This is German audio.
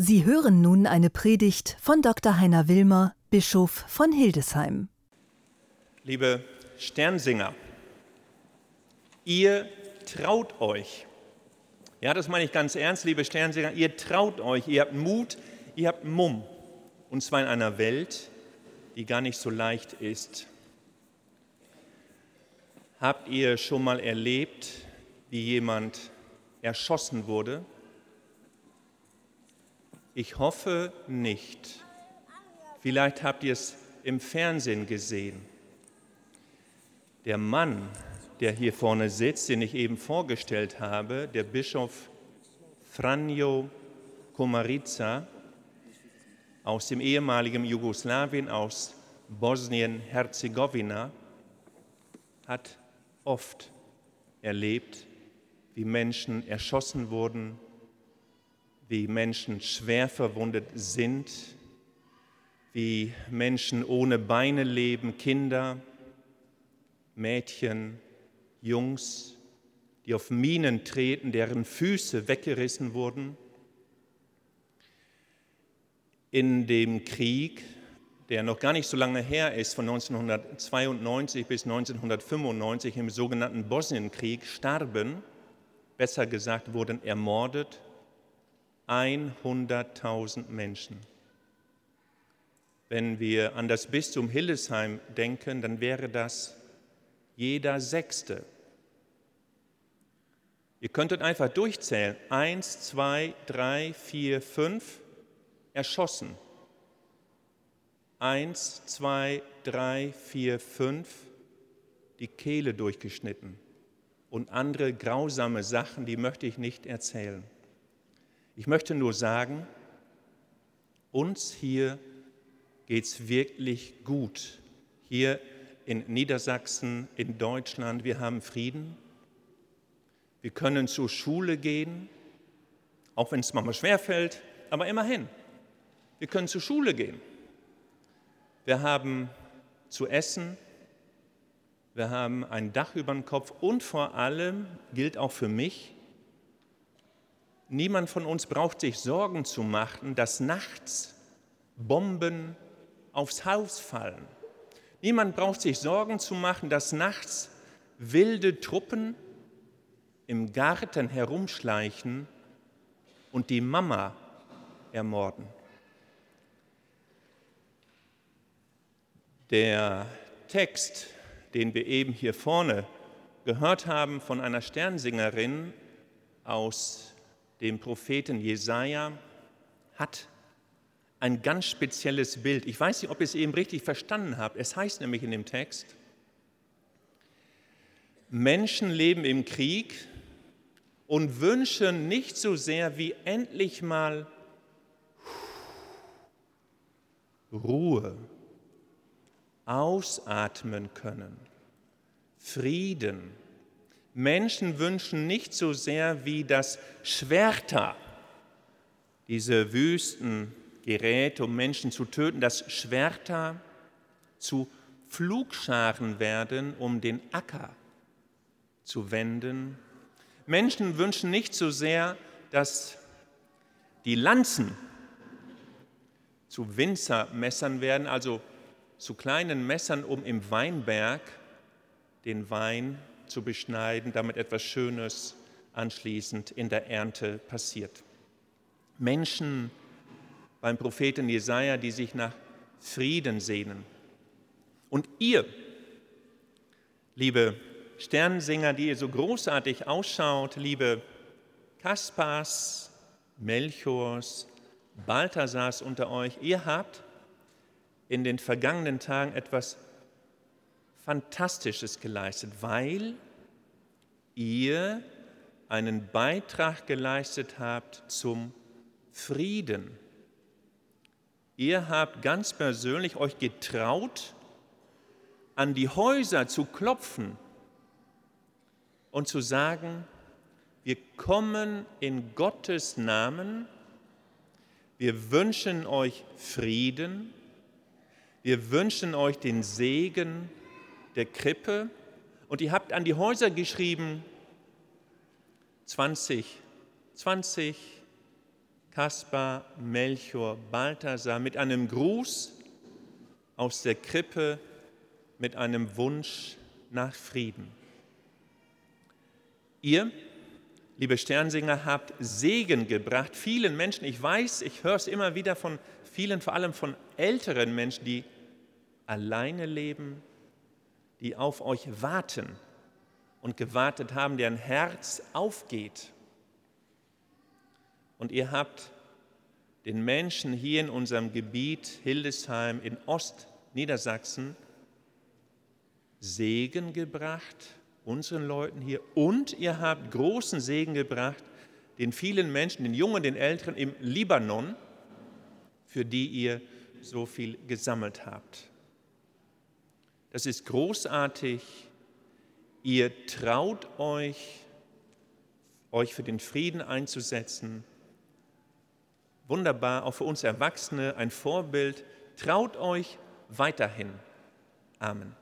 Sie hören nun eine Predigt von Dr. Heiner Wilmer, Bischof von Hildesheim. Liebe Sternsinger, ihr traut euch. Ja, das meine ich ganz ernst, liebe Sternsinger, ihr traut euch, ihr habt Mut, ihr habt Mumm. Und zwar in einer Welt, die gar nicht so leicht ist. Habt ihr schon mal erlebt, wie jemand erschossen wurde? Ich hoffe nicht. Vielleicht habt ihr es im Fernsehen gesehen. Der Mann, der hier vorne sitzt, den ich eben vorgestellt habe, der Bischof Franjo Komarica aus dem ehemaligen Jugoslawien, aus Bosnien-Herzegowina, hat oft erlebt, wie Menschen erschossen wurden, wie Menschen schwer verwundet sind, wie Menschen ohne Beine leben, Kinder, Mädchen, Jungs, die auf Minen treten, deren Füße weggerissen wurden. In dem Krieg, der noch gar nicht so lange her ist, von 1992 bis 1995 im sogenannten Bosnienkrieg, starben, besser gesagt wurden ermordet, 100.000 Menschen. Wenn wir an das Bistum Hildesheim denken, dann wäre das jeder Sechste. Ihr könntet einfach durchzählen. Eins, zwei, drei, vier, fünf, erschossen. Eins, zwei, drei, vier, fünf, die Kehle durchgeschnitten. Und andere grausame Sachen, die möchte ich nicht erzählen. Ich möchte nur sagen, uns hier geht es wirklich gut. Hier in Niedersachsen, in Deutschland, wir haben Frieden. Wir können zur Schule gehen, auch wenn es manchmal schwerfällt, aber immerhin. Wir können zur Schule gehen. Wir haben zu essen, wir haben ein Dach über dem Kopf und vor allem gilt auch für mich, Niemand von uns braucht sich Sorgen zu machen, dass nachts Bomben aufs Haus fallen. Niemand braucht sich Sorgen zu machen, dass nachts wilde Truppen im Garten herumschleichen und die Mama ermorden. Der Text, den wir eben hier vorne gehört haben von einer Sternsingerin aus dem Propheten Jesaja, hat ein ganz spezielles Bild. Ich weiß nicht, ob ihr es eben richtig verstanden habt. Es heißt nämlich in dem Text, Menschen leben im Krieg und wünschen nicht so sehr wie endlich mal Ruhe, ausatmen können, Frieden, Menschen wünschen nicht so sehr wie das Schwerter, diese wüsten Geräte, um Menschen zu töten, dass Schwerter zu Flugscharen werden, um den Acker zu wenden. Menschen wünschen nicht so sehr, dass die Lanzen zu Winzermessern werden, also zu kleinen Messern, um im Weinberg den Wein zu beschneiden, damit etwas Schönes anschließend in der Ernte passiert. Menschen beim Propheten Jesaja, die sich nach Frieden sehnen. Und ihr, liebe Sternsinger, die ihr so großartig ausschaut, liebe Kaspars, Melchors, Balthasars unter euch, ihr habt in den vergangenen Tagen etwas Fantastisches geleistet, weil ihr einen Beitrag geleistet habt zum Frieden. Ihr habt ganz persönlich euch getraut, an die Häuser zu klopfen und zu sagen, wir kommen in Gottes Namen, wir wünschen euch Frieden, wir wünschen euch den Segen der Krippe und ihr habt an die Häuser geschrieben, 20, 20 Kaspar, Melchior, Balthasar mit einem Gruß aus der Krippe, mit einem Wunsch nach Frieden. Ihr, liebe Sternsinger, habt Segen gebracht vielen Menschen. Ich weiß, ich höre es immer wieder von vielen, vor allem von älteren Menschen, die alleine leben, die auf euch warten und gewartet haben, deren Herz aufgeht. Und ihr habt den Menschen hier in unserem Gebiet Hildesheim in Ostniedersachsen Segen gebracht, unseren Leuten hier, und ihr habt großen Segen gebracht den vielen Menschen, den Jungen, den Älteren im Libanon, für die ihr so viel gesammelt habt. Das ist großartig. Ihr traut euch, euch für den Frieden einzusetzen. Wunderbar, auch für uns Erwachsene ein Vorbild. Traut euch weiterhin. Amen.